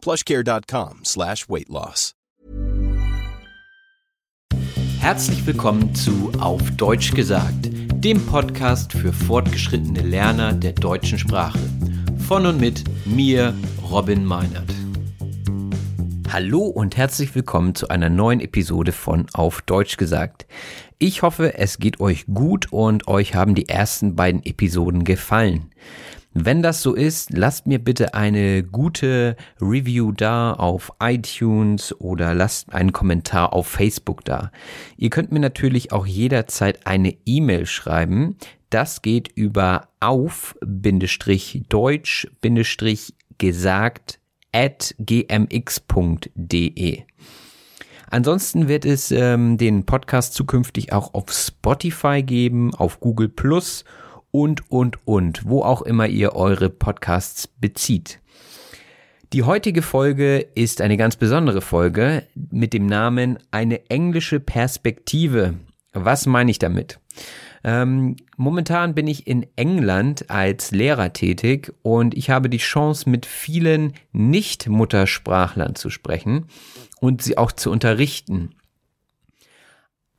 plushcare.com slash weight loss. Herzlich willkommen zu Auf Deutsch gesagt, dem Podcast für fortgeschrittene Lerner der deutschen Sprache. Von und mit mir, Robin Meinert. Hallo und herzlich willkommen zu einer neuen Episode von Auf Deutsch gesagt. Ich hoffe, es geht euch gut und euch haben die ersten beiden Episoden gefallen. Wenn das so ist, lasst mir bitte eine gute Review da auf iTunes oder lasst einen Kommentar auf Facebook da. Ihr könnt mir natürlich auch jederzeit eine E-Mail schreiben. Das geht über auf-deutsch-gesagt at gmx.de. Ansonsten wird es ähm, den Podcast zukünftig auch auf Spotify geben, auf Google Plus und, und, und, wo auch immer ihr eure Podcasts bezieht. Die heutige Folge ist eine ganz besondere Folge mit dem Namen Eine englische Perspektive. Was meine ich damit? Ähm, momentan bin ich in England als Lehrer tätig und ich habe die Chance, mit vielen Nicht-Muttersprachlern zu sprechen und sie auch zu unterrichten.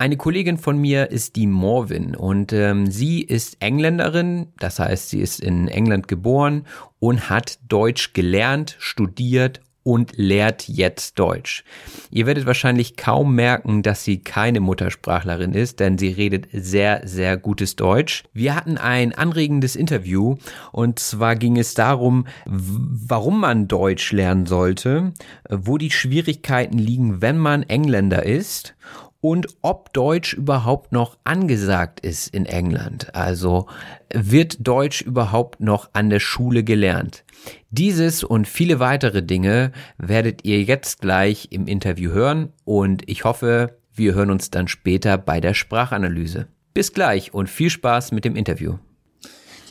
Eine Kollegin von mir ist die Morvin und ähm, sie ist Engländerin, das heißt, sie ist in England geboren und hat Deutsch gelernt, studiert und lehrt jetzt Deutsch. Ihr werdet wahrscheinlich kaum merken, dass sie keine Muttersprachlerin ist, denn sie redet sehr, sehr gutes Deutsch. Wir hatten ein anregendes Interview und zwar ging es darum, warum man Deutsch lernen sollte, wo die Schwierigkeiten liegen, wenn man Engländer ist und ob Deutsch überhaupt noch angesagt ist in England. Also wird Deutsch überhaupt noch an der Schule gelernt? Dieses und viele weitere Dinge werdet ihr jetzt gleich im Interview hören und ich hoffe, wir hören uns dann später bei der Sprachanalyse. Bis gleich und viel Spaß mit dem Interview.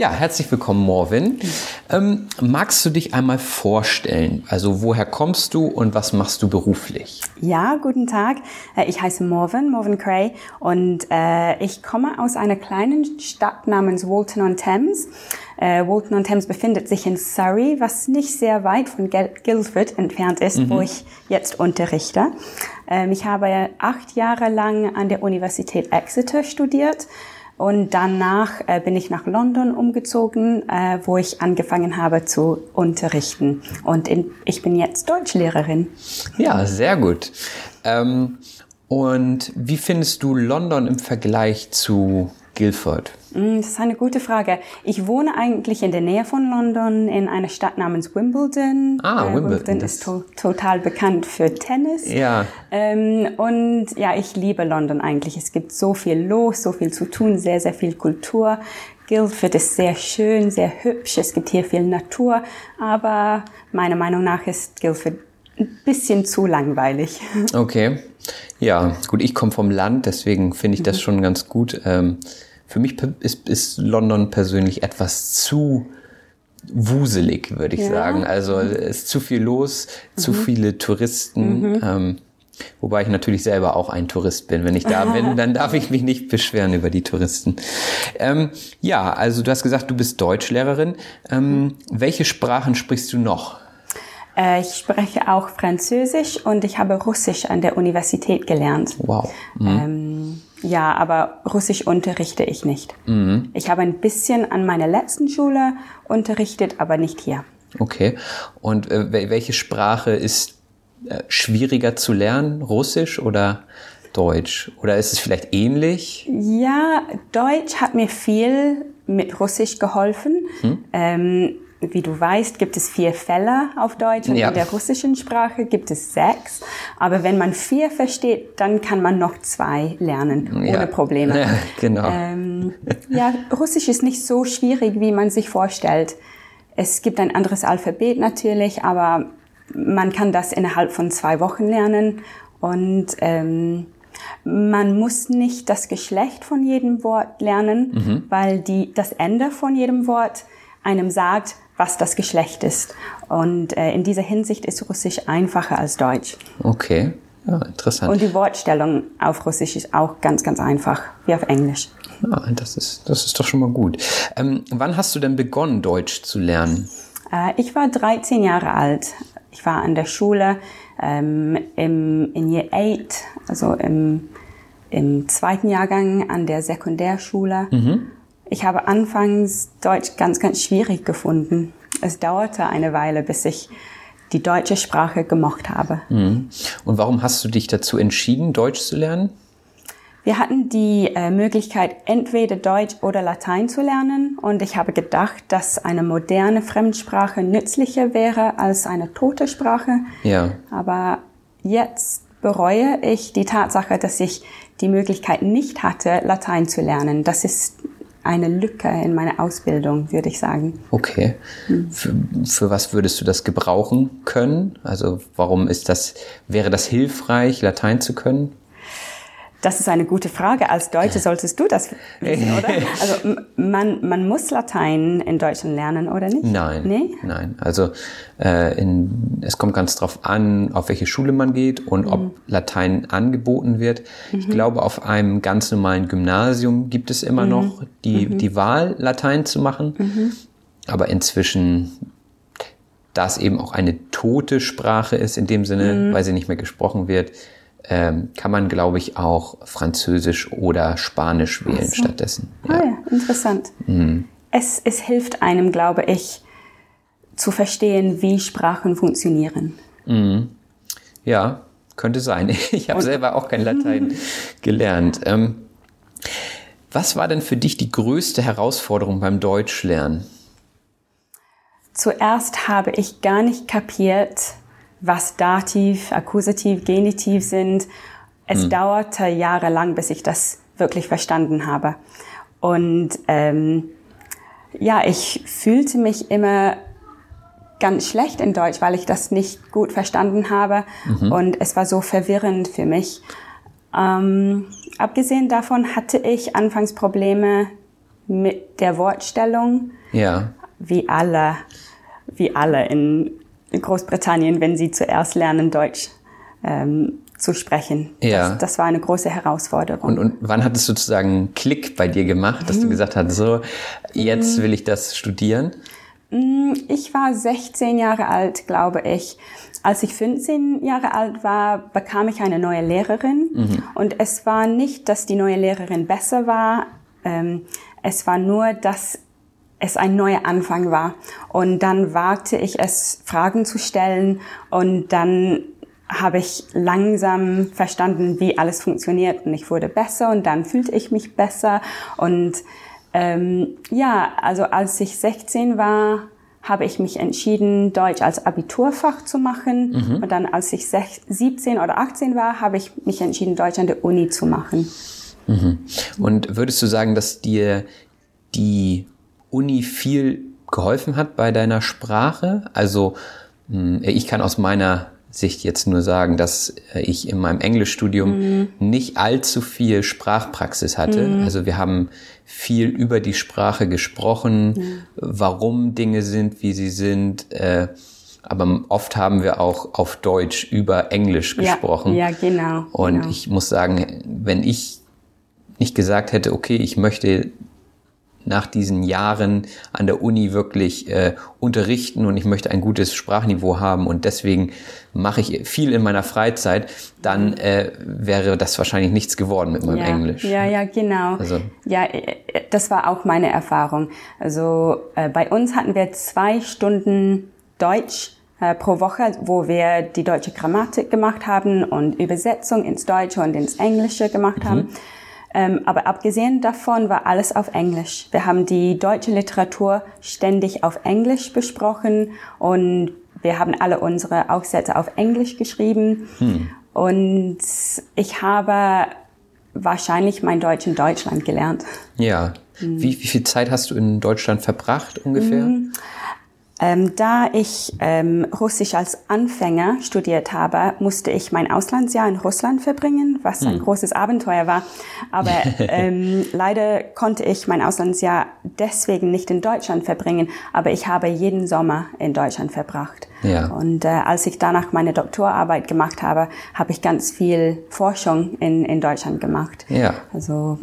Ja, herzlich willkommen, Morvin. Ähm, magst du dich einmal vorstellen? Also, woher kommst du und was machst du beruflich? Ja, guten Tag. Äh, ich heiße Morvin, Morvin Cray, und äh, ich komme aus einer kleinen Stadt namens Walton-on-Thames. Äh, Walton-on-Thames befindet sich in Surrey, was nicht sehr weit von Guildford entfernt ist, mhm. wo ich jetzt unterrichte. Ähm, ich habe acht Jahre lang an der Universität Exeter studiert und danach äh, bin ich nach London umgezogen, äh, wo ich angefangen habe zu unterrichten. Und in, ich bin jetzt Deutschlehrerin. Ja, sehr gut. Ähm, und wie findest du London im Vergleich zu Guildford? Mm, das ist eine gute Frage. Ich wohne eigentlich in der Nähe von London in einer Stadt namens Wimbledon. Ah, äh, Wimbledon. Wimbledon ist to total bekannt für Tennis. Ja. Ähm, und ja, ich liebe London eigentlich. Es gibt so viel los, so viel zu tun, sehr, sehr viel Kultur. Guildford ist sehr schön, sehr hübsch. Es gibt hier viel Natur. Aber meiner Meinung nach ist Guildford ein bisschen zu langweilig. Okay. Ja, gut, ich komme vom Land, deswegen finde ich das mhm. schon ganz gut. Ähm, für mich ist, ist London persönlich etwas zu wuselig, würde ich ja. sagen. Also es ist zu viel los, mhm. zu viele Touristen. Mhm. Ähm, Wobei ich natürlich selber auch ein Tourist bin. Wenn ich da bin, dann darf ich mich nicht beschweren über die Touristen. Ähm, ja, also du hast gesagt, du bist Deutschlehrerin. Ähm, welche Sprachen sprichst du noch? Äh, ich spreche auch Französisch und ich habe Russisch an der Universität gelernt. Wow. Ja, aber Russisch unterrichte ich nicht. Mhm. Ich habe ein bisschen an meiner letzten Schule unterrichtet, aber nicht hier. Okay. Und äh, welche Sprache ist äh, schwieriger zu lernen? Russisch oder Deutsch? Oder ist es vielleicht ähnlich? Ja, Deutsch hat mir viel mit Russisch geholfen. Hm? Ähm, wie du weißt, gibt es vier Fälle auf Deutsch und ja. in der russischen Sprache gibt es sechs. Aber wenn man vier versteht, dann kann man noch zwei lernen, ohne ja. Probleme. Ja, genau. Ähm, ja, Russisch ist nicht so schwierig, wie man sich vorstellt. Es gibt ein anderes Alphabet natürlich, aber man kann das innerhalb von zwei Wochen lernen und ähm, man muss nicht das Geschlecht von jedem Wort lernen, mhm. weil die, das Ende von jedem Wort einem sagt, was das Geschlecht ist. Und äh, in dieser Hinsicht ist Russisch einfacher als Deutsch. Okay, ja, interessant. Und die Wortstellung auf Russisch ist auch ganz, ganz einfach, wie auf Englisch. Ja, das ist, das ist doch schon mal gut. Ähm, wann hast du denn begonnen, Deutsch zu lernen? Äh, ich war 13 Jahre alt. Ich war an der Schule ähm, im, in Year 8, also im, im zweiten Jahrgang an der Sekundärschule. Mhm. Ich habe anfangs Deutsch ganz, ganz schwierig gefunden. Es dauerte eine Weile, bis ich die deutsche Sprache gemocht habe. Mhm. Und warum hast du dich dazu entschieden, Deutsch zu lernen? Wir hatten die äh, Möglichkeit, entweder Deutsch oder Latein zu lernen und ich habe gedacht, dass eine moderne Fremdsprache nützlicher wäre als eine tote Sprache. Ja. Aber jetzt bereue ich die Tatsache, dass ich die Möglichkeit nicht hatte, Latein zu lernen. Das ist eine Lücke in meiner Ausbildung, würde ich sagen. Okay. Hm. Für, für was würdest du das gebrauchen können? Also warum ist das, wäre das hilfreich, Latein zu können? Das ist eine gute Frage. Als Deutsche solltest du das wissen, oder? Also man, man muss Latein in Deutschland lernen, oder nicht? Nein. Nee? Nein. Also äh, in, es kommt ganz drauf an, auf welche Schule man geht und mhm. ob Latein angeboten wird. Mhm. Ich glaube, auf einem ganz normalen Gymnasium gibt es immer mhm. noch die, mhm. die Wahl, Latein zu machen. Mhm. Aber inzwischen da es eben auch eine tote Sprache ist, in dem Sinne, mhm. weil sie nicht mehr gesprochen wird, ähm, kann man, glaube ich, auch Französisch oder Spanisch wählen so. stattdessen. Ja. Ah ja, interessant. Mhm. Es, es hilft einem, glaube ich, zu verstehen, wie Sprachen funktionieren. Mhm. Ja, könnte sein. Ich habe selber auch kein Latein gelernt. Ähm, was war denn für dich die größte Herausforderung beim Deutschlernen? Zuerst habe ich gar nicht kapiert, was Dativ, Akkusativ, Genitiv sind. Es hm. dauerte jahrelang, bis ich das wirklich verstanden habe. Und ähm, ja, ich fühlte mich immer ganz schlecht in Deutsch, weil ich das nicht gut verstanden habe. Mhm. Und es war so verwirrend für mich. Ähm, abgesehen davon hatte ich anfangs Probleme mit der Wortstellung. Ja. Wie alle, wie alle in Großbritannien, wenn sie zuerst lernen, Deutsch ähm, zu sprechen. Ja. Das, das, war eine große Herausforderung. Und, und wann hat es sozusagen einen Klick bei dir gemacht, dass du mhm. gesagt hast, so, jetzt mhm. will ich das studieren? Mm, ich war 16 Jahre alt, glaube ich. Als ich 15 Jahre alt war, bekam ich eine neue Lehrerin. Mhm. Und es war nicht, dass die neue Lehrerin besser war. Ähm, es war nur, dass es ein neuer Anfang war. Und dann wagte ich es, Fragen zu stellen und dann habe ich langsam verstanden, wie alles funktioniert und ich wurde besser und dann fühlte ich mich besser und ähm, ja, also als ich 16 war, habe ich mich entschieden, Deutsch als Abiturfach zu machen. Mhm. Und dann, als ich 17 oder 18 war, habe ich mich entschieden, Deutsch an der Uni zu machen. Mhm. Und würdest du sagen, dass dir die Uni viel geholfen hat bei deiner Sprache? Also hm, ich kann aus meiner Sicht jetzt nur sagen, dass äh, ich in meinem Englischstudium mhm. nicht allzu viel Sprachpraxis hatte. Mhm. Also wir haben viel über die Sprache gesprochen, mhm. warum Dinge sind, wie sie sind. Äh, aber oft haben wir auch auf Deutsch über Englisch gesprochen. Ja, ja genau. Und genau. ich muss sagen, wenn ich nicht gesagt hätte, okay, ich möchte nach diesen Jahren an der Uni wirklich äh, unterrichten und ich möchte ein gutes Sprachniveau haben und deswegen mache ich viel in meiner Freizeit, dann äh, wäre das wahrscheinlich nichts geworden mit meinem ja, Englisch. Ja, ja, genau. Also- ja, äh, das war auch meine Erfahrung. Also äh, bei uns hatten wir zwei Stunden Deutsch äh, pro Woche, wo wir die deutsche Grammatik gemacht haben und Übersetzung ins Deutsche und ins Englische gemacht haben. Ähm, aber abgesehen davon war alles auf Englisch. Wir haben die deutsche Literatur ständig auf Englisch besprochen und wir haben alle unsere Aufsätze auf Englisch geschrieben. Und ich habe wahrscheinlich mein Deutsch in Deutschland gelernt. Ja. Hm. Wie, wie viel Zeit hast du in Deutschland verbracht ungefähr? Ähm, da ich ähm, Russisch als Anfänger studiert habe, musste ich mein Auslandsjahr in Russland verbringen, was ein großes Abenteuer war. Aber ähm, leider konnte ich mein Auslandsjahr deswegen nicht in Deutschland verbringen. Aber ich habe jeden Sommer in Deutschland verbracht. Ja. Und äh, als ich danach meine Doktorarbeit gemacht habe, habe ich ganz viel Forschung in, in Deutschland gemacht. Ja. Also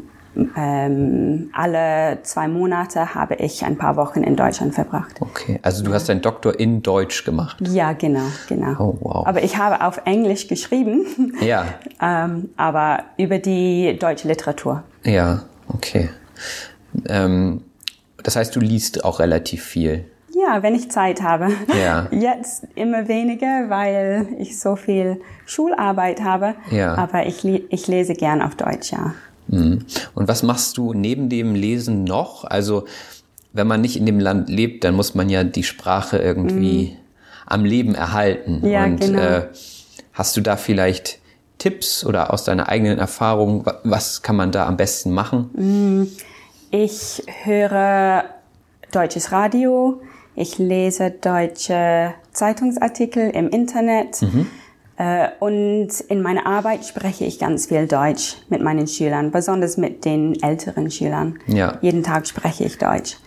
ähm, alle zwei Monate habe ich ein paar Wochen in Deutschland verbracht. Okay. Also du hast deinen Doktor in Deutsch gemacht. Ja, genau, genau. Oh, wow. Aber ich habe auf Englisch geschrieben, Ja. ähm, aber über die deutsche Literatur. Ja. Okay. Ähm, das heißt, du liest auch relativ viel. Ja, wenn ich Zeit habe. Ja. Jetzt immer weniger, weil ich so viel Schularbeit habe. Ja. Aber ich, ich lese gern auf Deutsch, ja. Mhm. Und was machst du neben dem Lesen noch? Also, wenn man nicht in dem Land lebt, dann muss man ja die Sprache irgendwie am Leben erhalten. Mhm. Ja, Und genau. äh, hast du da vielleicht Tipps oder aus deiner eigenen Erfahrung, wa- was kann man da am besten machen? Ich höre deutsches Radio, ich lese deutsche Zeitungsartikel im Internet äh, und in meiner Arbeit spreche ich ganz viel Deutsch mit meinen Schülern, besonders mit den älteren Schülern. Ja. Jeden Tag spreche ich Deutsch.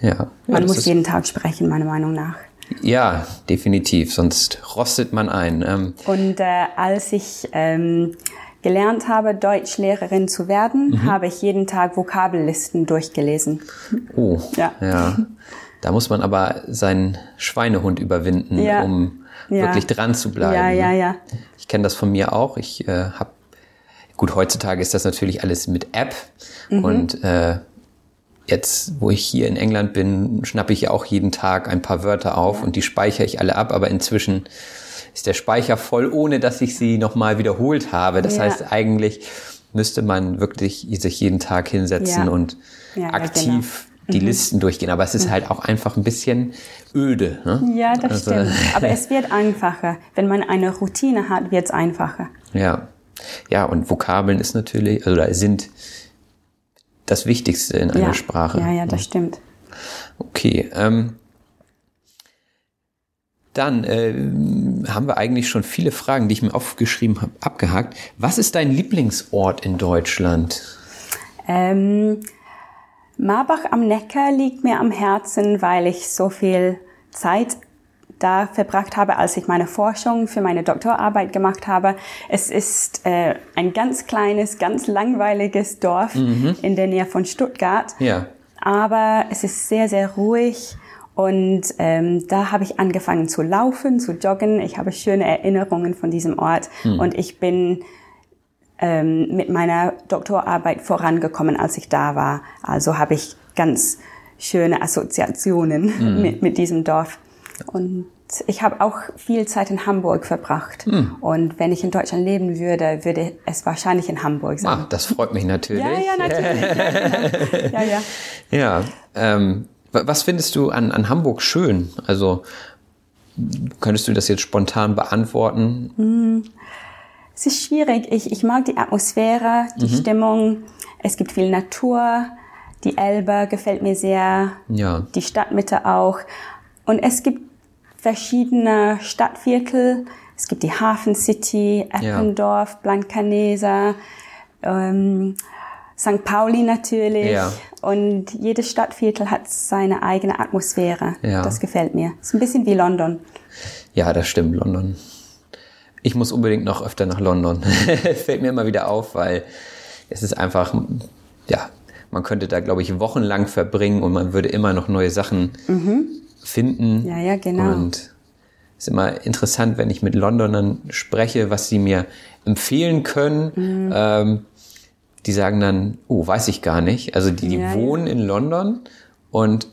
Ja. ja Man das muss jeden Tag sprechen, meiner Meinung nach. Ja, definitiv, sonst rostet man ein. Ähm, Und äh, als ich ähm, gelernt habe, Deutschlehrerin zu werden, Mhm. habe ich jeden Tag Vokabellisten durchgelesen. oh, Ja. ja. Da muss man aber seinen Schweinehund überwinden, Ja. um Ja. wirklich dran zu bleiben. Ja, ja, ne? ja. Ich kenne das von mir auch. Ich äh, habe gut heutzutage ist das natürlich alles mit App Mhm. und äh, jetzt, wo ich hier in England bin, schnappe ich ja auch jeden Tag ein paar Wörter auf und die speichere ich alle ab. Aber inzwischen ist der Speicher voll, ohne dass ich sie nochmal wiederholt habe. Das Ja. heißt, eigentlich müsste man wirklich sich jeden Tag hinsetzen Ja. und Ja, ja, aktiv die Listen durchgehen. Aber es ist halt auch einfach ein bisschen öde. Ne? Ja, das Also- stimmt. Aber es wird einfacher. Wenn man eine Routine hat, wird es einfacher. Ja. Ja, und Vokabeln ist natürlich, also da sind das Wichtigste in einer ja. Sprache. Ja, ja, das stimmt. Okay. Ähm, dann äh, haben wir eigentlich schon viele Fragen, die ich mir aufgeschrieben habe, abgehakt. Was ist dein Lieblingsort in Deutschland? Ähm, Marbach am Neckar liegt mir am Herzen, weil ich so viel Zeit da verbracht habe, als ich meine Forschung für meine Doktorarbeit gemacht habe. Es ist äh, ein ganz kleines, ganz langweiliges Dorf in der Nähe von Stuttgart. Ja. aber es ist sehr, sehr ruhig. Und ähm, da habe ich angefangen zu laufen, zu joggen. Ich habe schöne Erinnerungen von diesem Ort. Und ich bin ähm, mit meiner Doktorarbeit vorangekommen, als ich da war. Also habe ich ganz schöne Assoziationen mit, mit diesem Dorf. Und ich habe auch viel Zeit in Hamburg verbracht. Und wenn ich in Deutschland leben würde, würde es wahrscheinlich in Hamburg sein. Ah, das freut mich natürlich. ja, ja, natürlich. Ja, genau. ja, ja. Ja, ähm, wa- was findest du an, an Hamburg schön? Also könntest du das jetzt spontan beantworten? Es ist schwierig. Ich, ich mag die Atmosphäre, die Stimmung. Es gibt viel Natur. Die Elbe gefällt mir sehr. Ja. Die Stadtmitte auch. Und es gibt verschiedene Stadtviertel. Es gibt die Hafen City, Eppendorf, Blankenese. Ähm, St. Pauli natürlich. Ja. Und jedes Stadtviertel hat seine eigene Atmosphäre. Ja. Das gefällt mir. Ist ein bisschen wie London. Ja, das stimmt, London. Ich muss unbedingt noch öfter nach London. Fällt mir immer wieder auf, weil es ist einfach, ja, man könnte da, glaube ich, wochenlang verbringen und man würde immer noch neue Sachen finden. Mhm. Ja, ja, genau. Und es ist immer interessant, wenn ich mit Londonern spreche, was sie mir empfehlen können. Mhm. Ähm, die sagen dann, oh, weiß ich gar nicht. Also die, die Ja, ja. wohnen in London und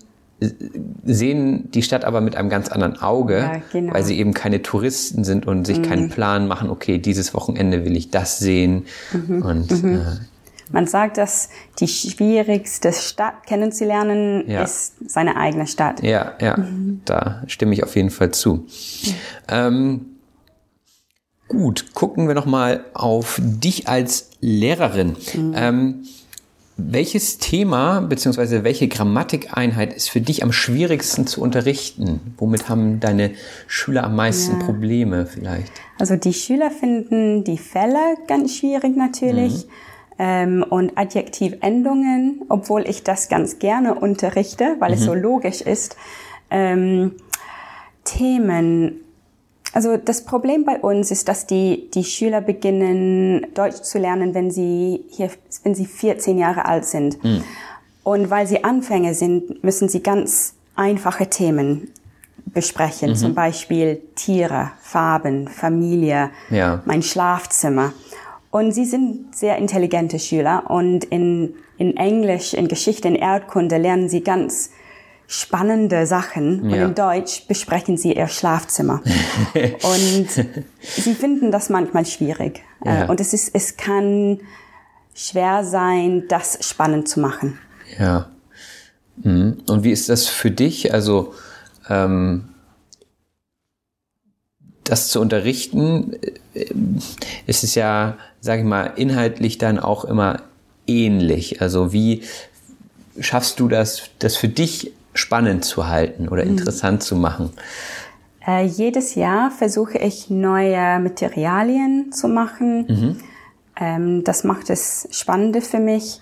sehen die Stadt aber mit einem ganz anderen Auge, Ja, genau. Mhm. weil sie eben keine Touristen sind und sich keinen Plan machen, okay, dieses Wochenende will ich das sehen. Mhm. Und Äh, Man sagt, dass die schwierigste Stadt kennenzulernen Ja. ist seine eigene Stadt. ja, ja, Mhm. da stimme ich auf jeden Fall zu. Ähm, gut, gucken wir noch mal auf dich als Lehrerin. Mhm. Ähm, welches Thema bzw. welche Grammatikeinheit ist für dich am schwierigsten zu unterrichten? Womit haben deine Schüler am meisten Probleme vielleicht? Also die Schüler finden die Fälle ganz schwierig natürlich. Ähm, und Adjektivendungen, obwohl ich das ganz gerne unterrichte, weil es so logisch ist. Ähm, Themen. Also das Problem bei uns ist, dass die, die Schüler beginnen, Deutsch zu lernen, wenn sie hier, wenn sie 14 Jahre alt sind. Und weil sie Anfänger sind, müssen sie ganz einfache Themen besprechen. Zum Beispiel Tiere, Farben, Familie, Ja. mein Schlafzimmer. Und sie sind sehr intelligente Schüler und in, in Englisch, in Geschichte, in Erdkunde lernen sie ganz spannende Sachen und Ja. in Deutsch besprechen sie ihr Schlafzimmer. und sie finden das manchmal schwierig. Ja. Äh, Und es ist, es kann schwer sein, das spannend zu machen. Ja. Mhm. Und wie ist das für dich? Also ähm, das zu unterrichten, äh, ist es ja, sage ich mal, inhaltlich dann auch immer ähnlich. Also wie schaffst du das, das für dich spannend zu halten oder interessant zu machen? Äh, jedes Jahr versuche ich neue Materialien zu machen. Ähm, das macht es spannender für mich.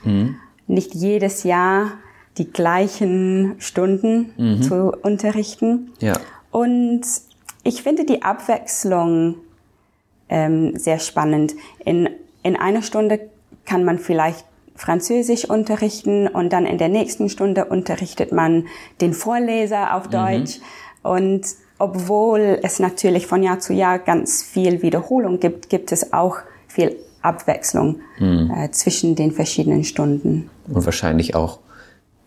Nicht jedes Jahr die gleichen Stunden zu unterrichten. Ja. Und ich finde die Abwechslung ähm, sehr spannend. In, in einer Stunde kann man vielleicht Französisch unterrichten und dann in der nächsten Stunde unterrichtet man den Vorleser auf Deutsch. Und obwohl es natürlich von Jahr zu Jahr ganz viel Wiederholung gibt, gibt es auch viel Abwechslung äh, zwischen den verschiedenen Stunden. Und wahrscheinlich auch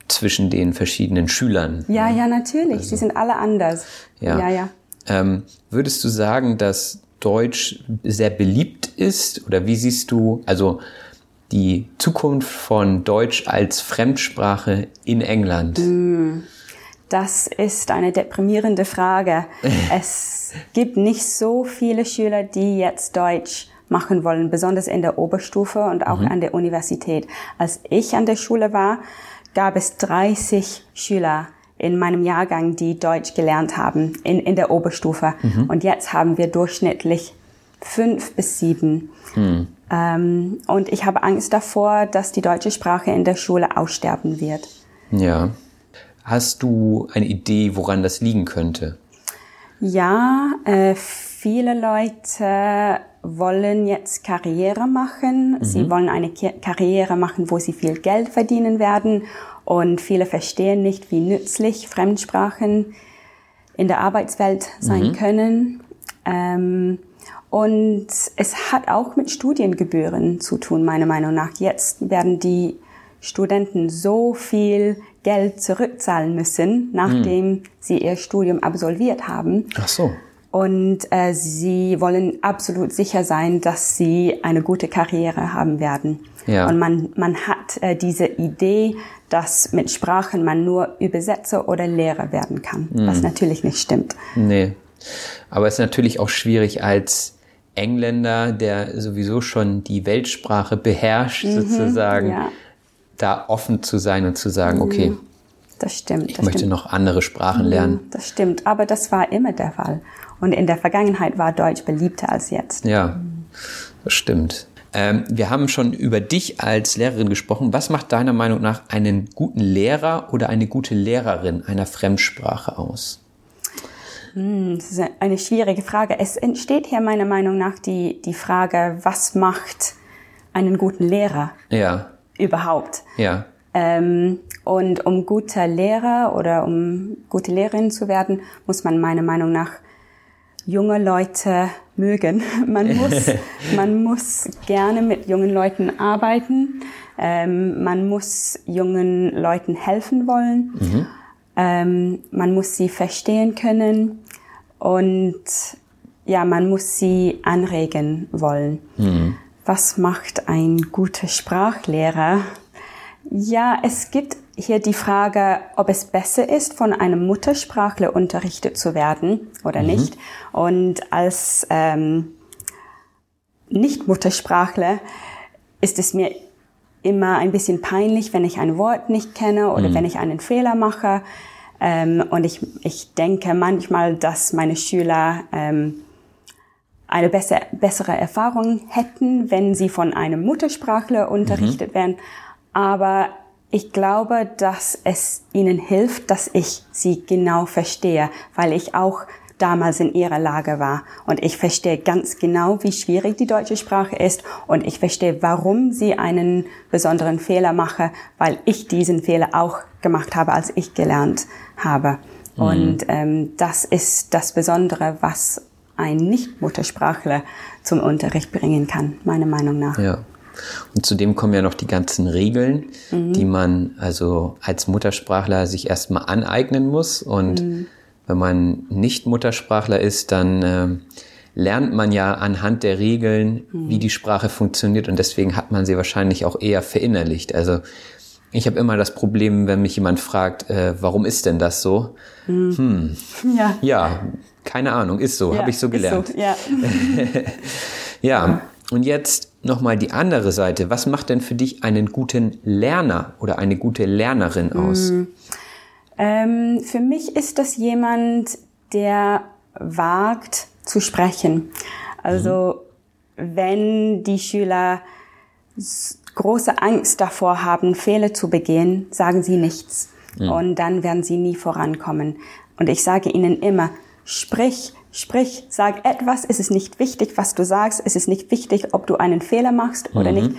zwischen den verschiedenen Schülern. Ja, ja, natürlich. Sie sind alle anders. Ja. ja. ja. Ähm, würdest du sagen, dass Deutsch sehr beliebt ist? Oder wie siehst du also die Zukunft von Deutsch als Fremdsprache in England? Das ist eine deprimierende Frage. es gibt nicht so viele Schüler, die jetzt Deutsch machen wollen, besonders in der Oberstufe und auch an der Universität. Als ich an der Schule war, gab es 30 Schüler in meinem Jahrgang, die Deutsch gelernt haben in, in der Oberstufe. Und jetzt haben wir durchschnittlich fünf bis sieben. Ähm, und ich habe Angst davor, dass die deutsche Sprache in der Schule aussterben wird. Ja. Hast du eine Idee, woran das liegen könnte? Ja, äh, viele Leute wollen jetzt Karriere machen. Sie wollen eine Karriere machen, wo sie viel Geld verdienen werden. Und viele verstehen nicht, wie nützlich Fremdsprachen in der Arbeitswelt sein können. Ähm, und es hat auch mit Studiengebühren zu tun, meiner Meinung nach. Jetzt werden die Studenten so viel Geld zurückzahlen müssen, nachdem sie ihr Studium absolviert haben. Ach so. Und äh, sie wollen absolut sicher sein, dass sie eine gute Karriere haben werden. Ja. Und man, man hat äh, diese Idee, dass mit Sprachen man nur Übersetzer oder Lehrer werden kann, was natürlich nicht stimmt. Nee. Aber es ist natürlich auch schwierig als Engländer, der sowieso schon die Weltsprache beherrscht, sozusagen, ja. da offen zu sein und zu sagen, okay, Das stimmt. ich das möchte stimmt. noch andere Sprachen lernen. Das stimmt, aber das war immer der Fall. Und in der Vergangenheit war Deutsch beliebter als jetzt. Ja, das stimmt. Ähm, wir haben schon über dich als Lehrerin gesprochen. Was macht deiner Meinung nach einen guten Lehrer oder eine gute Lehrerin einer Fremdsprache aus? Hm, das ist eine schwierige Frage. Es entsteht hier meiner Meinung nach die, die Frage, was macht einen guten Lehrer Ja, überhaupt? ja. Ähm, und um guter Lehrer oder um gute Lehrerin zu werden, muss man meiner Meinung nach junge Leute mögen. Man muss, man muss gerne mit jungen Leuten arbeiten. Ähm, man muss jungen Leuten helfen wollen. Ähm, man muss sie verstehen können und ja, man muss sie anregen wollen. Was macht ein guter Sprachlehrer? Ja, es gibt hier die Frage, ob es besser ist, von einem Muttersprachler unterrichtet zu werden oder nicht. Und als ähm, Nicht-Muttersprachler ist es mir immer ein bisschen peinlich, wenn ich ein Wort nicht kenne oder wenn ich einen Fehler mache. Ähm, und ich, ich denke manchmal, dass meine Schüler ähm, eine besser, bessere Erfahrung hätten, wenn sie von einem Muttersprachler unterrichtet werden. Aber ich glaube, dass es ihnen hilft, dass ich sie genau verstehe, weil ich auch damals in ihrer Lage war. Und ich verstehe ganz genau, wie schwierig die deutsche Sprache ist. Und ich verstehe, warum sie einen besonderen Fehler mache, weil ich diesen Fehler auch gemacht habe, als ich gelernt habe. Und ähm, das ist das Besondere, was ein Nicht-Muttersprachler zum Unterricht bringen kann, meiner Meinung nach. Ja. Und zudem kommen ja noch die ganzen Regeln, die man also als Muttersprachler sich erstmal aneignen muss. Und wenn man nicht Muttersprachler ist, dann ähm, lernt man ja anhand der Regeln, wie die Sprache funktioniert. Und deswegen hat man sie wahrscheinlich auch eher verinnerlicht. Also ich habe immer das Problem, wenn mich jemand fragt, äh, warum ist denn das so? Ja. Ja, keine Ahnung, ist so, ja, habe ich so gelernt. ja. Ja, und jetzt nochmal die andere Seite. Was macht denn für dich einen guten Lerner oder eine gute Lernerin aus? Ähm, für mich ist das jemand, der wagt zu sprechen. Also wenn die Schüler große Angst davor haben, Fehler zu begehen, sagen sie nichts. Und dann werden sie nie vorankommen. Und ich sage ihnen immer, sprich, sprich, sag etwas. Es ist nicht wichtig, was du sagst. Es ist nicht wichtig, ob du einen Fehler machst oder nicht.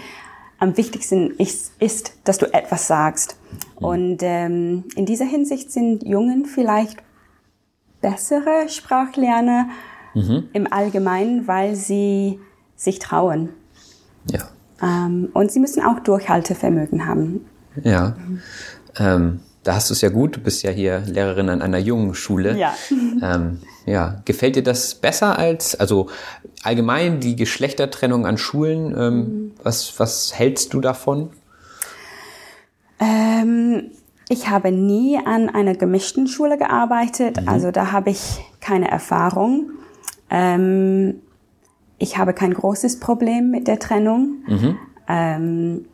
Am wichtigsten ist, ist dass du etwas sagst. Und ähm, in dieser Hinsicht sind Jungen vielleicht bessere Sprachlerner im Allgemeinen, weil sie sich trauen. Ja, und sie müssen auch Durchhaltevermögen haben. ja. Ähm, da hast du es ja gut. Du bist ja hier Lehrerin an einer jungen Schule. Ja. Ähm, ja. Gefällt dir das besser als, also allgemein die Geschlechtertrennung an Schulen? Ähm, was, was hältst du davon? Ähm, ich habe nie an einer gemischten Schule gearbeitet, also da habe ich keine Erfahrung. Ähm, ich habe kein großes Problem mit der Trennung. Ähm,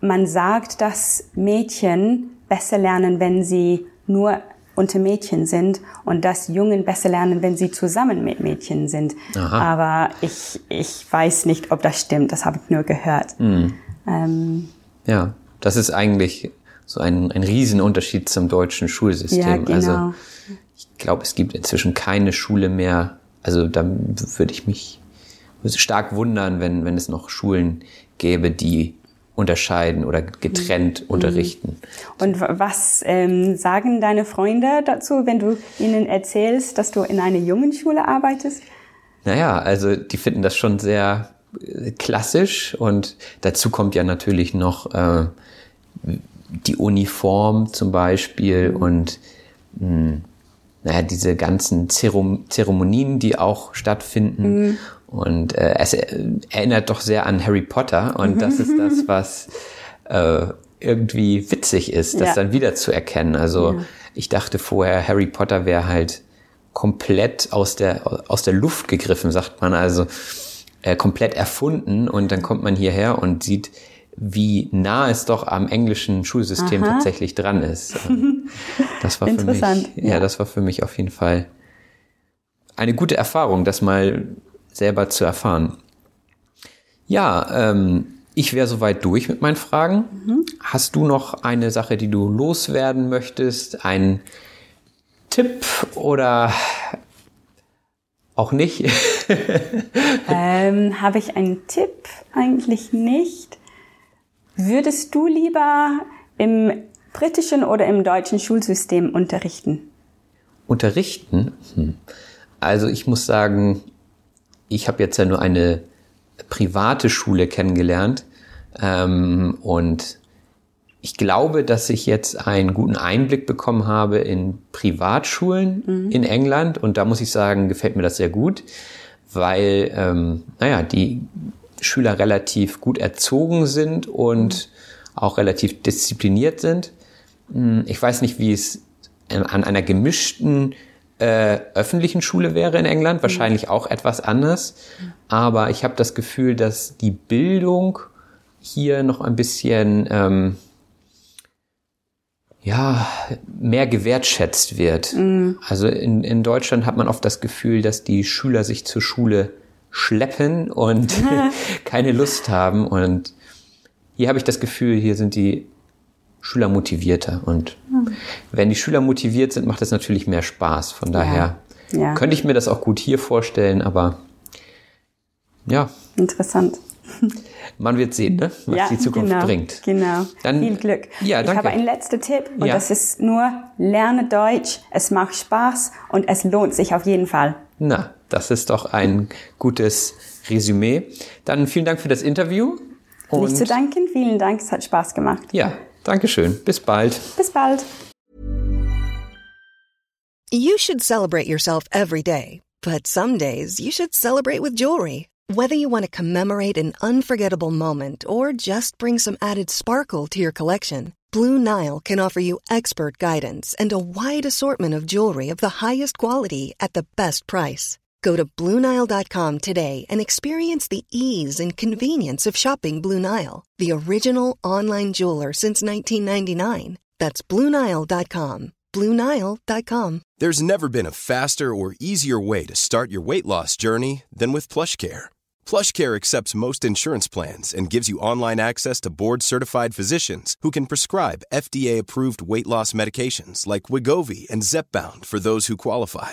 man sagt, dass Mädchen besser lernen, wenn sie nur unter Mädchen sind und dass Jungen besser lernen, wenn sie zusammen mit Mädchen sind. Aha. Aber ich, ich weiß nicht, ob das stimmt, das habe ich nur gehört. Ähm, Ja, das ist eigentlich so ein, ein Riesenunterschied zum deutschen Schulsystem. Ja, genau. Also ich glaube, es gibt inzwischen keine Schule mehr. Also da würde ich mich würde stark wundern, wenn, wenn es noch Schulen gäbe, die unterscheiden oder getrennt Mhm. unterrichten. Und w- was ähm, sagen deine Freunde dazu, wenn du ihnen erzählst, dass du in einer jungen Schule arbeitest? Naja, also die finden das schon sehr äh, klassisch und dazu kommt ja natürlich noch äh, die Uniform zum Beispiel und mh, naja, diese ganzen Zeremonien, die auch stattfinden. Und äh, es äh, erinnert doch sehr an Harry Potter und das ist das, was äh, irgendwie witzig ist, das Ja. dann wieder zu erkennen. Also ich dachte vorher, Harry Potter wäre halt komplett aus der, aus der Luft gegriffen, sagt man. Also äh, komplett erfunden und dann kommt man hierher und sieht, wie nah es doch am englischen Schulsystem Aha. tatsächlich dran ist. Und Das war für mich, ja, ja. das war für mich auf jeden Fall eine gute Erfahrung, das mal selber zu erfahren. Ja, ähm, ich wäre soweit durch mit meinen Fragen. Mhm. Hast du noch eine Sache, die du loswerden möchtest? Ein Tipp oder auch nicht? ähm, Habe ich einen Tipp? Eigentlich nicht. Würdest du lieber im britischen oder im deutschen Schulsystem unterrichten? Unterrichten? Hm. Also ich muss sagen, ich habe jetzt ja nur eine private Schule kennengelernt ähm, und ich glaube, dass ich jetzt einen guten Einblick bekommen habe in Privatschulen mhm. in England und da muss ich sagen, gefällt mir das sehr gut, weil, ähm, naja, die Schüler relativ gut erzogen sind und mhm. auch relativ diszipliniert sind. Hm, ich weiß nicht, wie es an einer gemischten äh, öffentlichen Schule wäre in England, wahrscheinlich mhm. auch etwas anders. Aber ich habe das Gefühl, dass die Bildung hier noch ein bisschen ähm, ja, mehr gewertschätzt wird. Mhm. Also in, in Deutschland hat man oft das Gefühl, dass die Schüler sich zur Schule schleppen und keine Lust haben. Und hier habe ich das Gefühl, hier sind die Schüler motivierter. Und mhm. wenn die Schüler motiviert sind, macht es natürlich mehr Spaß. Von daher ja. Ja. könnte ich mir das auch gut hier vorstellen, aber ja. Interessant. Man wird sehen, ne? was ja, die Zukunft genau, bringt. Genau. Dann, Viel Glück. Ja, danke. Ich habe einen letzten Tipp und ja. das ist nur, lerne Deutsch, es macht Spaß und es lohnt sich auf jeden Fall. Na, das ist doch ein gutes Resümee. Dann vielen Dank für das Interview. Nicht zu danken, vielen Dank, es hat Spaß gemacht. Ja, danke schön. Bis bald. Bis bald. You should celebrate yourself every day, but some days you should celebrate with jewelry. Whether you want to commemorate an unforgettable moment or just bring some added sparkle to your collection, Blue Nile can offer you expert guidance and a wide assortment of jewelry of the highest quality at the best price. Go to BlueNile.com today and experience the ease and convenience of shopping Blue Nile, the original online jeweler since 1999. That's BlueNile.com. BlueNile.com. There's never been a faster or easier way to start your weight loss journey than with PlushCare PlushCare accepts most insurance plans and gives you online access to board-certified physicians who can prescribe FDA-approved weight loss medications like Wigovi and Zepbound for those who qualify.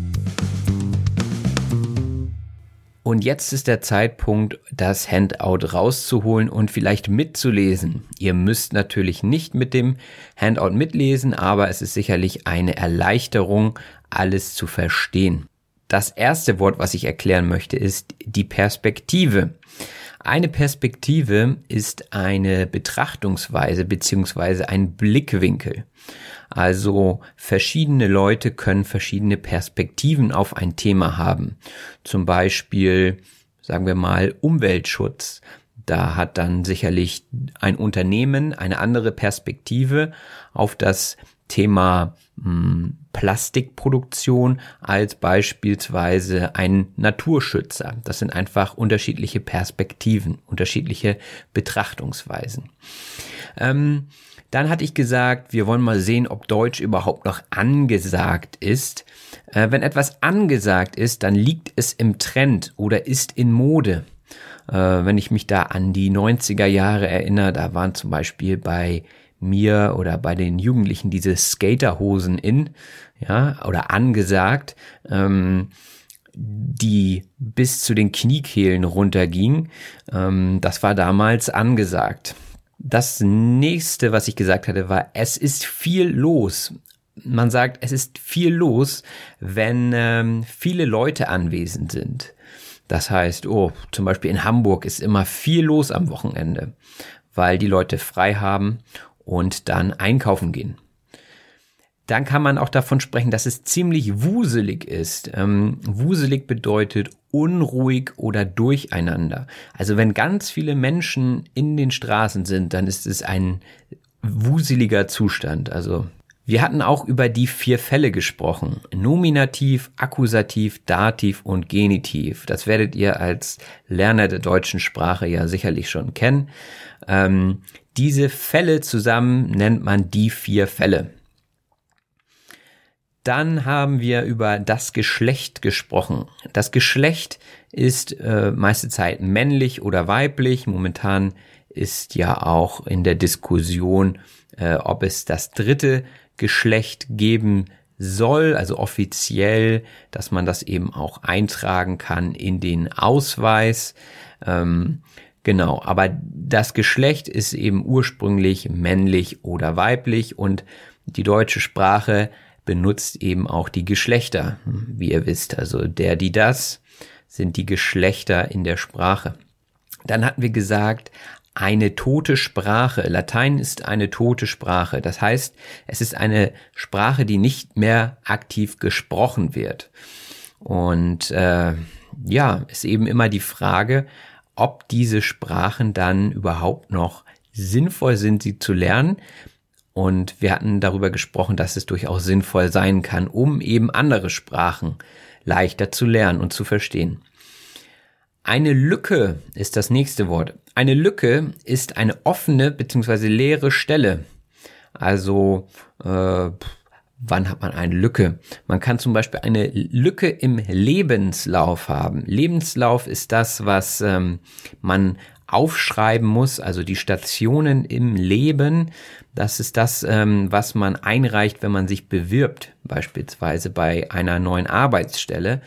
Und jetzt ist der Zeitpunkt, das Handout rauszuholen und vielleicht mitzulesen. Ihr müsst natürlich nicht mit dem Handout mitlesen, aber es ist sicherlich eine Erleichterung, alles zu verstehen. Das erste Wort, was ich erklären möchte, ist die Perspektive. Eine Perspektive ist eine Betrachtungsweise beziehungsweise ein Blickwinkel. Also verschiedene Leute können verschiedene Perspektiven auf ein Thema haben. Zum Beispiel, sagen wir mal, Umweltschutz. Da hat dann sicherlich ein Unternehmen eine andere Perspektive auf das Thema hm, Plastikproduktion als beispielsweise ein Naturschützer. Das sind einfach unterschiedliche Perspektiven, unterschiedliche Betrachtungsweisen. Ähm, dann hatte ich gesagt, wir wollen mal sehen, ob Deutsch überhaupt noch angesagt ist. Äh, wenn etwas angesagt ist, dann liegt es im Trend oder ist in Mode. Äh, wenn ich mich da an die 90er Jahre erinnere, da waren zum Beispiel bei mir oder bei den Jugendlichen diese Skaterhosen in, ja, oder angesagt, ähm, die bis zu den Kniekehlen runterging. Ähm, das war damals angesagt. Das nächste, was ich gesagt hatte, war, es ist viel los. Man sagt, es ist viel los, wenn ähm, viele Leute anwesend sind. Das heißt, oh, zum Beispiel in Hamburg ist immer viel los am Wochenende, weil die Leute frei haben und dann einkaufen gehen dann kann man auch davon sprechen, dass es ziemlich wuselig ist. Ähm, wuselig bedeutet unruhig oder durcheinander. Also wenn ganz viele Menschen in den Straßen sind, dann ist es ein wuseliger Zustand. Also Wir hatten auch über die vier Fälle gesprochen. Nominativ, Akkusativ, Dativ und Genitiv. Das werdet ihr als Lerner der deutschen Sprache ja sicherlich schon kennen. Ähm, diese Fälle zusammen nennt man die vier Fälle. Dann haben wir über das Geschlecht gesprochen. Das Geschlecht ist äh, meiste Zeit männlich oder weiblich. Momentan ist ja auch in der Diskussion, äh, ob es das dritte Geschlecht geben soll, also offiziell, dass man das eben auch eintragen kann in den Ausweis. Ähm, genau, aber das Geschlecht ist eben ursprünglich männlich oder weiblich und die deutsche Sprache benutzt eben auch die Geschlechter, wie ihr wisst. Also der, die, das sind die Geschlechter in der Sprache. Dann hatten wir gesagt, eine tote Sprache. Latein ist eine tote Sprache. Das heißt, es ist eine Sprache, die nicht mehr aktiv gesprochen wird. Und äh, ja, ist eben immer die Frage, ob diese Sprachen dann überhaupt noch sinnvoll sind, sie zu lernen. Und wir hatten darüber gesprochen, dass es durchaus sinnvoll sein kann, um eben andere Sprachen leichter zu lernen und zu verstehen. Eine Lücke ist das nächste Wort. Eine Lücke ist eine offene bzw. leere Stelle. Also äh, wann hat man eine Lücke? Man kann zum Beispiel eine Lücke im Lebenslauf haben. Lebenslauf ist das, was ähm, man aufschreiben muss, also die Stationen im Leben. Das ist das, ähm, was man einreicht, wenn man sich bewirbt, beispielsweise bei einer neuen Arbeitsstelle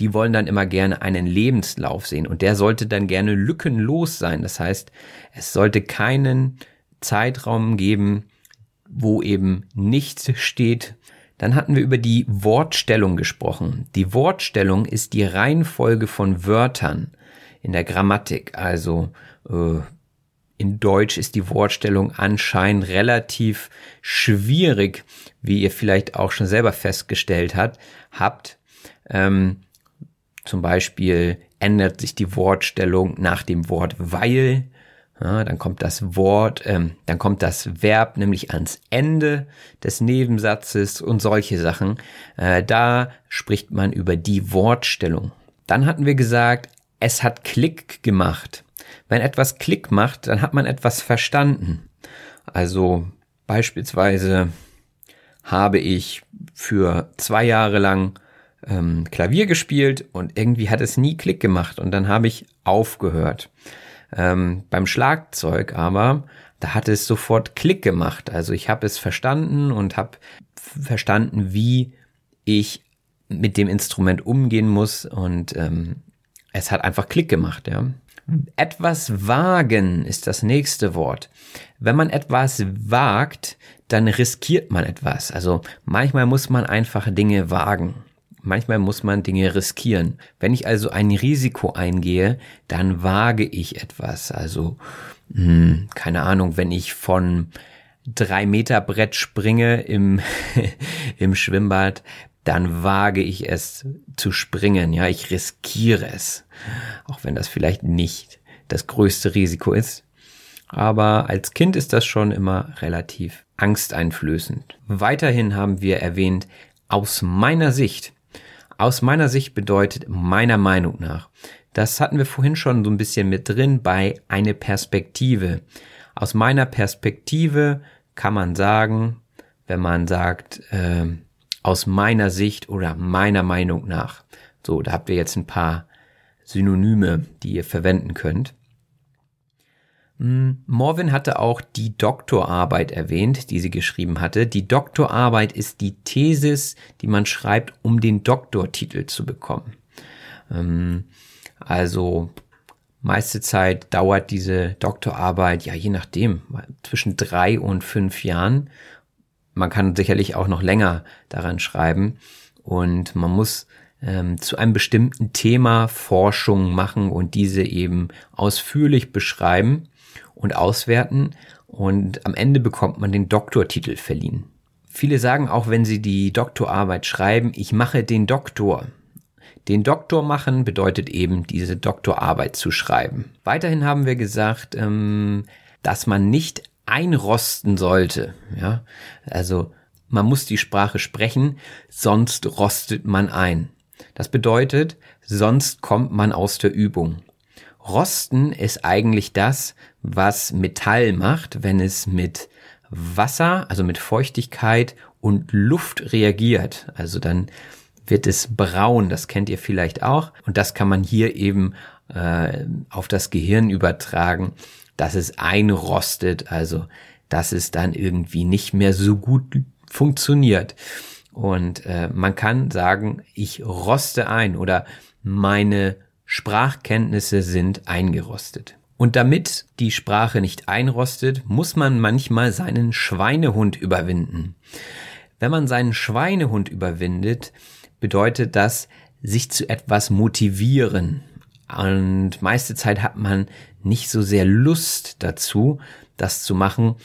die wollen dann immer gerne einen Lebenslauf sehen und der sollte dann gerne lückenlos sein. Das heißt, es sollte keinen Zeitraum geben, wo eben nichts steht. Dann hatten wir über die Wortstellung gesprochen. Die Wortstellung ist die Reihenfolge von Wörtern in der Grammatik. Also äh, in Deutsch ist die Wortstellung anscheinend relativ schwierig, wie ihr vielleicht auch schon selber festgestellt hat, habt. Ähm, zum Beispiel ändert sich die Wortstellung nach dem Wort weil. Ja, dann kommt das Wort, ähm, dann kommt das Verb nämlich ans Ende des Nebensatzes und solche Sachen. Äh, da spricht man über die Wortstellung. Dann hatten wir gesagt, es hat Klick gemacht. Wenn etwas Klick macht, dann hat man etwas verstanden. Also beispielsweise habe ich für zwei Jahre lang ähm, Klavier gespielt und irgendwie hat es nie Klick gemacht und dann habe ich aufgehört. Ähm, beim Schlagzeug aber, da hat es sofort Klick gemacht. Also ich habe es verstanden und habe verstanden, wie ich mit dem Instrument umgehen muss und ähm, es hat einfach Klick gemacht, ja. Etwas wagen ist das nächste Wort. Wenn man etwas wagt, dann riskiert man etwas. Also manchmal muss man einfach Dinge wagen. Manchmal muss man Dinge riskieren. Wenn ich also ein Risiko eingehe, dann wage ich etwas. Also, mh, hm, keine Ahnung, wenn ich von drei Meter Brett springe im, im Schwimmbad, dann wage ich es zu springen. Ja, ich riskiere es. Auch wenn das vielleicht nicht das größte Risiko ist. Aber als Kind ist das schon immer relativ angsteinflößend. Weiterhin haben wir erwähnt, aus meiner Sicht aus meiner Sicht bedeutet meiner Meinung nach. Das hatten wir vorhin schon so ein bisschen mit drin bei eine Perspektive. Aus meiner Perspektive kann man sagen, wenn man sagt, äh, aus meiner Sicht oder meiner Meinung nach. So, da habt ihr jetzt ein paar Synonyme, die ihr verwenden könnt. Hm, Morvin hatte auch die Doktorarbeit erwähnt, die sie geschrieben hatte. Die Doktorarbeit ist die Thesis, die man schreibt, um den Doktortitel zu bekommen. Ähm, also meiste Zeit dauert diese Doktorarbeit, ja je nachdem, zwischen drei und fünf Jahren. Man kann sicherlich auch noch länger daran schreiben und man muss ähm, zu einem bestimmten Thema Forschung machen und diese eben ausführlich beschreiben und auswerten und am Ende bekommt man den Doktortitel verliehen. Viele sagen auch, wenn sie die Doktorarbeit schreiben, ich mache den Doktor. Den Doktor machen bedeutet eben, diese Doktorarbeit zu schreiben. Weiterhin haben wir gesagt, ähm, dass man nicht einrosten sollte. Ja, also man muss die Sprache sprechen, sonst rostet man ein. Das bedeutet, sonst kommt man aus der Übung. Rosten ist eigentlich das, was Metall macht, wenn es mit Wasser, also mit Feuchtigkeit und Luft reagiert. Also dann wird es braun, das kennt ihr vielleicht auch. Und das kann man hier eben äh, auf das Gehirn übertragen, dass es einrostet, also dass es dann irgendwie nicht mehr so gut funktioniert. Und äh, man kann sagen, ich roste ein oder meine Sprachkenntnisse sind eingerostet. Und damit die Sprache nicht einrostet, muss man manchmal seinen Schweinehund überwinden. Wenn man seinen Schweinehund überwindet, bedeutet das, sich zu etwas motivieren. Und meiste Zeit hat man nicht so sehr Lust dazu, das zu machen.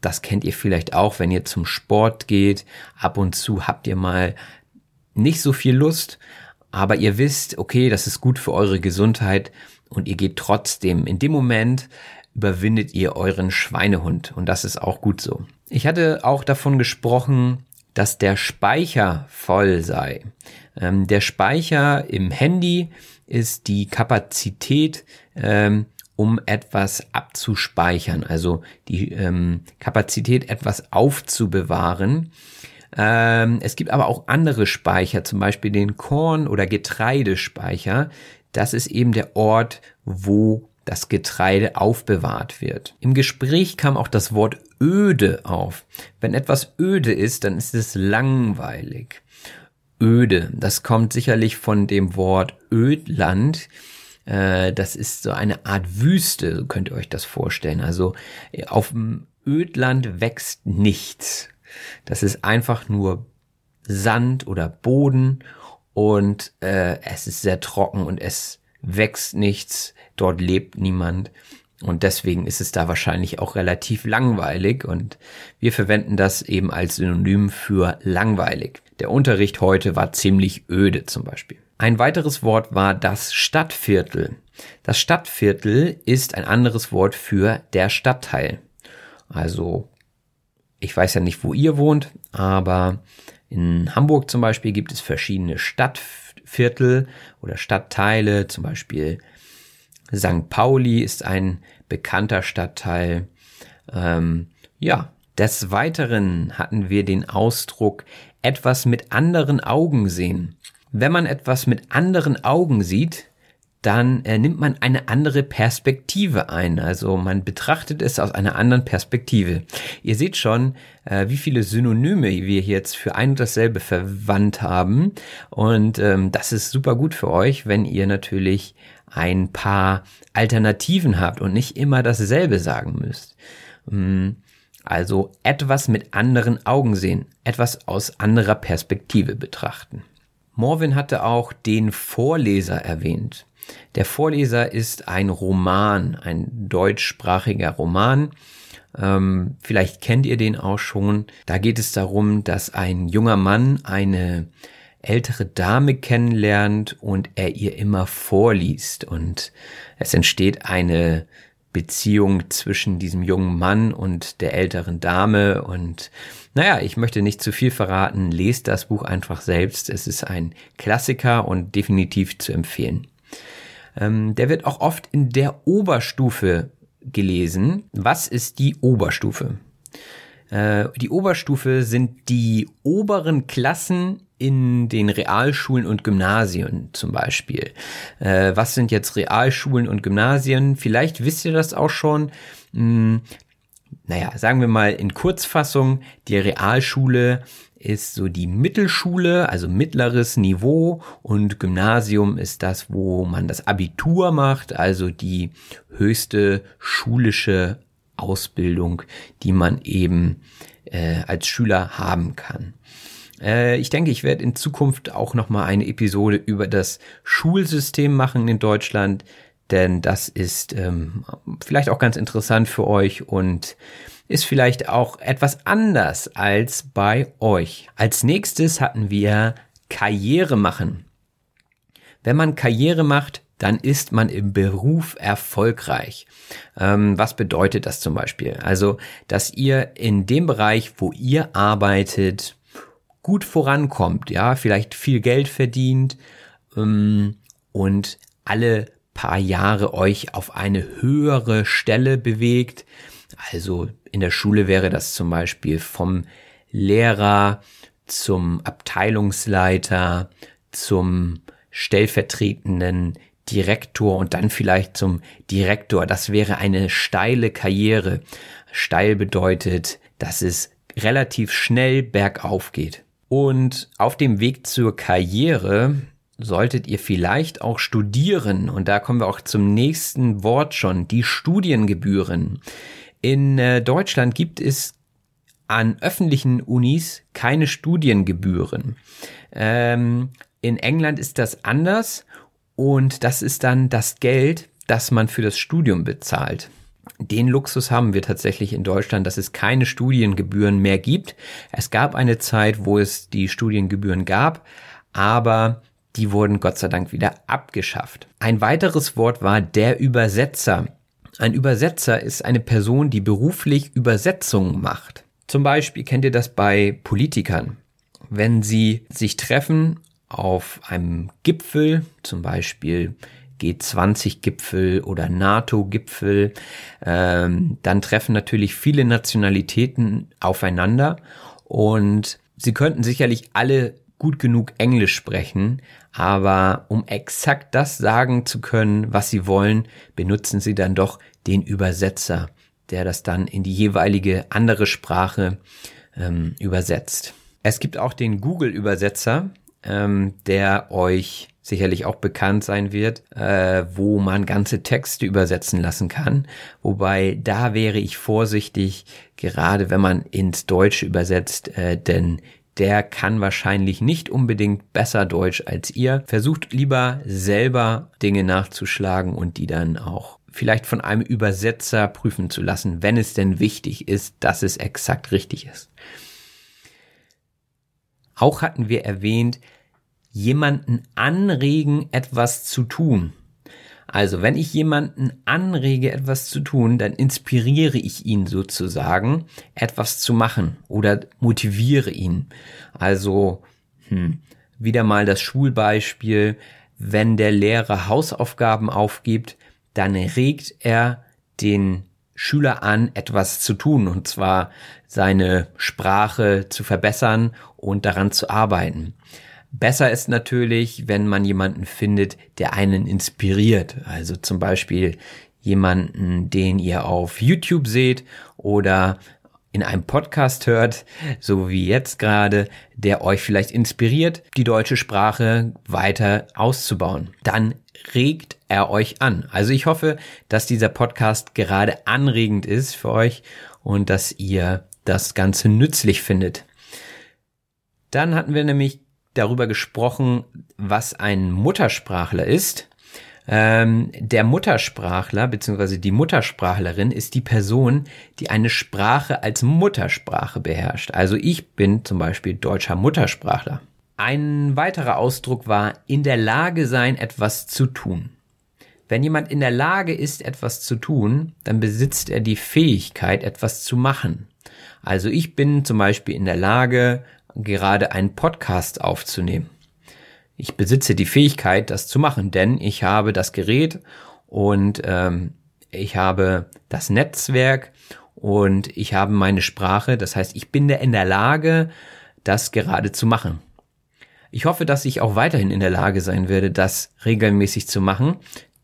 Das kennt ihr vielleicht auch, wenn ihr zum Sport geht. Ab und zu habt ihr mal nicht so viel Lust, aber ihr wisst, okay, das ist gut für eure Gesundheit und ihr geht trotzdem. In dem Moment überwindet ihr euren Schweinehund und das ist auch gut so. Ich hatte auch davon gesprochen, dass der Speicher voll sei. Ähm, der Speicher im Handy ist die Kapazität, ähm, um etwas abzuspeichern, also die ähm, Kapazität, etwas aufzubewahren. Ähm, es gibt aber auch andere Speicher, zum Beispiel den Korn- oder Getreidespeicher. Das ist eben der Ort, wo das Getreide aufbewahrt wird. Im Gespräch kam auch das Wort öde auf. Wenn etwas öde ist, dann ist es langweilig. Öde, das kommt sicherlich von dem Wort Ödland. Äh, das ist so eine Art Wüste, könnt ihr euch das vorstellen. Also auf dem Ödland wächst nichts. Das ist einfach nur Sand oder Boden und äh, es ist sehr trocken und es wächst nichts, dort lebt niemand. Und deswegen ist es da wahrscheinlich auch relativ langweilig und wir verwenden das eben als Synonym für langweilig. Der Unterricht heute war ziemlich öde zum Beispiel. Ein weiteres Wort war das Stadtviertel. Das Stadtviertel ist ein anderes Wort für der Stadtteil. Also, ich weiß ja nicht, wo ihr wohnt, aber in Hamburg zum Beispiel gibt es verschiedene Stadtviertel oder Stadtteile, zum Beispiel St. Pauli ist ein bekannter Stadtteil. Ähm, ja, des Weiteren hatten wir den Ausdruck etwas mit anderen Augen sehen. Wenn man etwas mit anderen Augen sieht, dann äh, nimmt man eine andere Perspektive ein. Also man betrachtet es aus einer anderen Perspektive. Ihr seht schon, äh, wie viele Synonyme wir jetzt für ein und dasselbe verwandt haben. Und ähm, das ist super gut für euch, wenn ihr natürlich ein paar Alternativen habt und nicht immer dasselbe sagen müsst. Mm, also etwas mit anderen Augen sehen, etwas aus anderer Perspektive betrachten. Morvin hatte auch den Vorleser erwähnt. Der Vorleser ist ein Roman, ein deutschsprachiger Roman. Ähm, vielleicht kennt ihr den auch schon. Da geht es darum, dass ein junger Mann eine ältere Dame kennenlernt und er ihr immer vorliest und es entsteht eine Beziehung zwischen diesem jungen Mann und der älteren Dame und naja, ich möchte nicht zu viel verraten, lest das Buch einfach selbst. Es ist ein Klassiker und definitiv zu empfehlen. Ähm, der wird auch oft in der Oberstufe gelesen. Was ist die Oberstufe? Äh, die Oberstufe sind die oberen Klassen in den Realschulen und Gymnasien zum Beispiel. Äh, was sind jetzt Realschulen und Gymnasien? Vielleicht wisst ihr das auch schon. Hm, naja, sagen wir mal in Kurzfassung, die Realschule ist so die Mittelschule, also mittleres Niveau und Gymnasium ist das, wo man das Abitur macht, also die höchste schulische Ausbildung, die man eben äh, als Schüler haben kann. Äh, ich denke, ich werde in Zukunft auch noch mal eine Episode über das Schulsystem machen in Deutschland, denn das ist ähm, vielleicht auch ganz interessant für euch und ist vielleicht auch etwas anders als bei euch. Als nächstes hatten wir Karriere machen. Wenn man Karriere macht, dann ist man im Beruf erfolgreich. Ähm, was bedeutet das zum Beispiel? Also, dass ihr in dem Bereich, wo ihr arbeitet, gut vorankommt, ja, vielleicht viel Geld verdient ähm, und alle paar Jahre euch auf eine höhere Stelle bewegt. Also in der Schule wäre das zum Beispiel vom Lehrer zum Abteilungsleiter, zum stellvertretenden Direktor und dann vielleicht zum Direktor. Das wäre eine steile Karriere. Steil bedeutet, dass es relativ schnell bergauf geht. Und auf dem Weg zur Karriere solltet ihr vielleicht auch studieren. Und da kommen wir auch zum nächsten Wort schon, die Studiengebühren. In äh, Deutschland gibt es an öffentlichen Unis keine Studiengebühren. Ähm, in England ist das anders und das ist dann das Geld, das man für das Studium bezahlt. Den Luxus haben wir tatsächlich in Deutschland, dass es keine Studiengebühren mehr gibt. Es gab eine Zeit, wo es die Studiengebühren gab, aber die wurden Gott sei Dank wieder abgeschafft. Ein weiteres Wort war der Übersetzer. Ein Übersetzer ist eine Person, die beruflich Übersetzungen macht. Zum Beispiel kennt ihr das bei Politikern. Wenn sie sich treffen auf einem Gipfel, zum Beispiel G20-Gipfel oder NATO-Gipfel, ähm, dann treffen natürlich viele Nationalitäten aufeinander und sie könnten sicherlich alle gut genug Englisch sprechen, aber um exakt das sagen zu können, was sie wollen, benutzen sie dann doch den Übersetzer, der das dann in die jeweilige andere Sprache ähm, übersetzt. Es gibt auch den Google-Übersetzer, ähm, der euch sicherlich auch bekannt sein wird, äh, wo man ganze Texte übersetzen lassen kann. Wobei da wäre ich vorsichtig, gerade wenn man ins Deutsche übersetzt, äh, denn der kann wahrscheinlich nicht unbedingt besser Deutsch als ihr. Versucht lieber selber Dinge nachzuschlagen und die dann auch vielleicht von einem Übersetzer prüfen zu lassen, wenn es denn wichtig ist, dass es exakt richtig ist. Auch hatten wir erwähnt, jemanden anregen, etwas zu tun. Also, wenn ich jemanden anrege, etwas zu tun, dann inspiriere ich ihn sozusagen, etwas zu machen oder motiviere ihn. Also, hm, wieder mal das Schulbeispiel. Wenn der Lehrer Hausaufgaben aufgibt, dann regt er den Schüler an, etwas zu tun, und zwar seine Sprache zu verbessern und daran zu arbeiten. Besser ist natürlich, wenn man jemanden findet, der einen inspiriert. Also zum Beispiel jemanden, den ihr auf YouTube seht oder in einem Podcast hört, so wie jetzt gerade, der euch vielleicht inspiriert, die deutsche Sprache weiter auszubauen. Dann regt er euch an. Also ich hoffe, dass dieser Podcast gerade anregend ist für euch und dass ihr das Ganze nützlich findet. Dann hatten wir nämlich darüber gesprochen, was ein Muttersprachler ist. Ähm, der Muttersprachler bzw. die Muttersprachlerin ist die Person, die eine Sprache als Muttersprache beherrscht. Also ich bin zum Beispiel deutscher Muttersprachler. Ein weiterer Ausdruck war in der Lage sein, etwas zu tun. Wenn jemand in der Lage ist, etwas zu tun, dann besitzt er die Fähigkeit, etwas zu machen. Also ich bin zum Beispiel in der Lage, gerade einen Podcast aufzunehmen. Ich besitze die Fähigkeit, das zu machen, denn ich habe das Gerät und ähm, ich habe das Netzwerk und ich habe meine Sprache. Das heißt, ich bin in der Lage, das gerade zu machen. Ich hoffe, dass ich auch weiterhin in der Lage sein werde, das regelmäßig zu machen,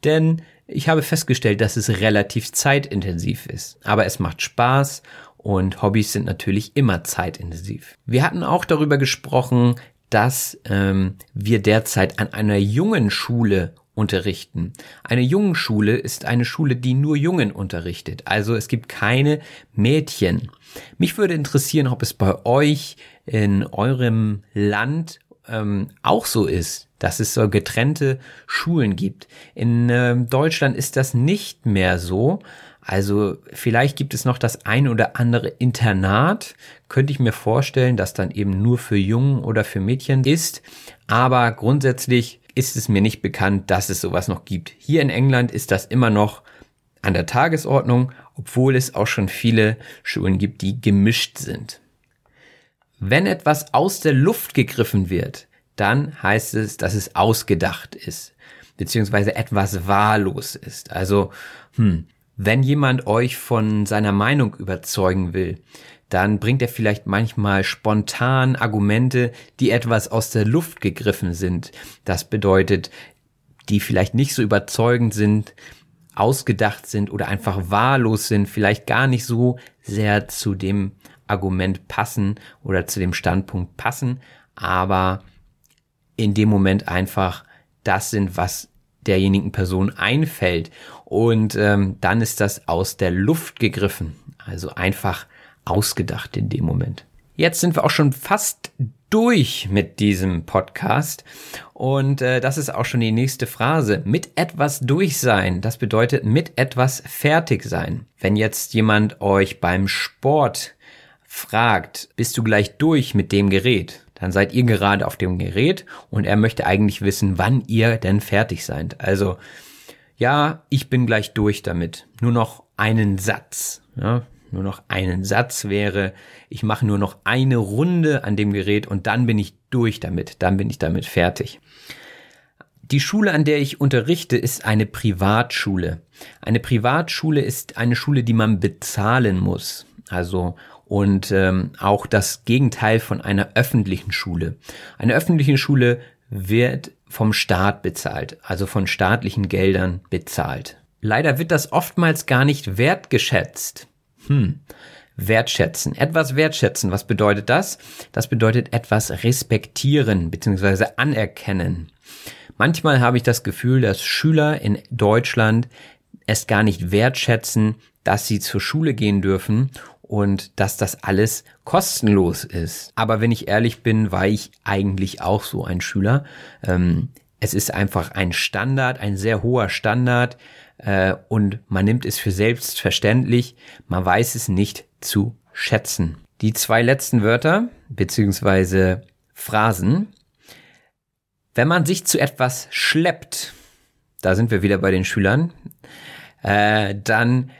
denn ich habe festgestellt, dass es relativ zeitintensiv ist. Aber es macht Spaß und Hobbys sind natürlich immer zeitintensiv. Wir hatten auch darüber gesprochen, dass ähm, wir derzeit an einer jungen Schule unterrichten. Eine jungen Schule ist eine Schule, die nur Jungen unterrichtet. Also es gibt keine Mädchen. Mich würde interessieren, ob es bei euch in eurem Land ähm, auch so ist, dass es so getrennte Schulen gibt. In ähm, Deutschland ist das nicht mehr so. Also vielleicht gibt es noch das ein oder andere Internat, könnte ich mir vorstellen, das dann eben nur für Jungen oder für Mädchen ist. Aber grundsätzlich ist es mir nicht bekannt, dass es sowas noch gibt. Hier in England ist das immer noch an der Tagesordnung, obwohl es auch schon viele Schulen gibt, die gemischt sind. Wenn etwas aus der Luft gegriffen wird, dann heißt es, dass es ausgedacht ist, beziehungsweise etwas wahllos ist. Also, hm, wenn jemand euch von seiner Meinung überzeugen will, dann bringt er vielleicht manchmal spontan Argumente, die etwas aus der Luft gegriffen sind. Das bedeutet, die vielleicht nicht so überzeugend sind, ausgedacht sind oder einfach wahllos sind, vielleicht gar nicht so sehr zu dem Argument passen oder zu dem Standpunkt passen, aber in dem Moment einfach das sind, was derjenigen Person einfällt. Und ähm, dann ist das aus der Luft gegriffen. Also einfach ausgedacht in dem Moment. Jetzt sind wir auch schon fast durch mit diesem Podcast und äh, das ist auch schon die nächste Phrase. Mit etwas durch sein, das bedeutet mit etwas fertig sein. Wenn jetzt jemand euch beim Sport fragt, bist du gleich durch mit dem Gerät? Dann seid ihr gerade auf dem Gerät und er möchte eigentlich wissen, wann ihr denn fertig seid. Also, ja, ich bin gleich durch damit. Nur noch einen Satz. Ja, nur noch einen Satz wäre, ich mache nur noch eine Runde an dem Gerät und dann bin ich durch damit, dann bin ich damit fertig. Die Schule, an der ich unterrichte, ist eine Privatschule. Eine Privatschule ist eine Schule, die man bezahlen muss. Also und ähm, auch das Gegenteil von einer öffentlichen Schule. Eine öffentliche Schule wird vom Staat bezahlt, also von staatlichen Geldern bezahlt. Leider wird das oftmals gar nicht wertgeschätzt. Hm. Wertschätzen. Etwas wertschätzen. Was bedeutet das? Das bedeutet etwas respektieren bzw. anerkennen. Manchmal habe ich das Gefühl, dass Schüler in Deutschland es gar nicht wertschätzen, dass sie zur Schule gehen dürfen und dass das alles kostenlos ist. Aber wenn ich ehrlich bin, war ich eigentlich auch so ein Schüler. Ähm, es ist einfach ein Standard, ein sehr hoher Standard äh, und man nimmt es für selbstverständlich, man weiß es nicht zu schätzen. Die zwei letzten Wörter beziehungsweise Phrasen. Wenn man sich zu etwas schleppt, da sind wir wieder bei den Schülern, äh, dann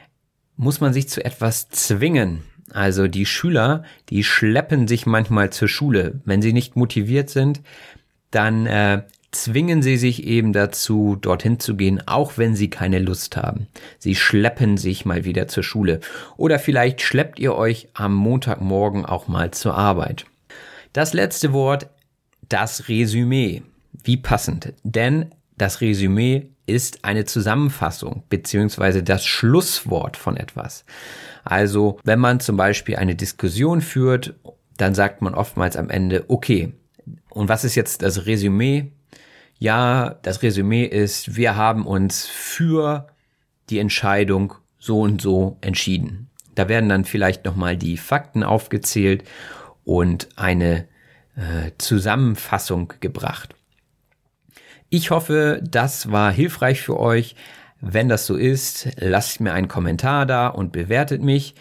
muss man sich zu etwas zwingen. Also die Schüler, die schleppen sich manchmal zur Schule. Wenn sie nicht motiviert sind, dann äh, zwingen sie sich eben dazu, dorthin zu gehen, auch wenn sie keine Lust haben. Sie schleppen sich mal wieder zur Schule. Oder vielleicht schleppt ihr euch am Montagmorgen auch mal zur Arbeit. Das letzte Wort, das Resümee. Wie passend. Denn das Resümee ist eine Zusammenfassung beziehungsweise das Schlusswort von etwas. Also wenn man zum Beispiel eine Diskussion führt, dann sagt man oftmals am Ende, okay, und was ist jetzt das Resümee? ja, das Resümee ist, wir haben uns für die Entscheidung so und so entschieden. Da werden dann vielleicht nochmal die Fakten aufgezählt und eine äh, Zusammenfassung gebracht. Ich hoffe, das war hilfreich für euch. Wenn das so ist, lasst mir einen Kommentar da und bewertet mich.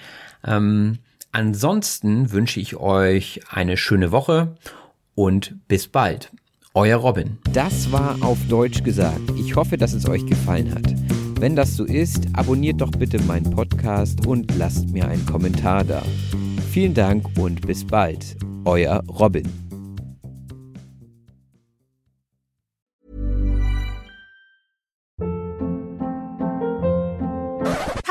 Ähm, ansonsten wünsche ich euch eine schöne Woche und bis bald. Euer Robin. Das war auf Deutsch gesagt. Ich hoffe, dass es euch gefallen hat. Wenn das so ist, abonniert doch bitte meinen Podcast und lasst mir einen Kommentar da. Vielen Dank und bis bald. Euer Robin.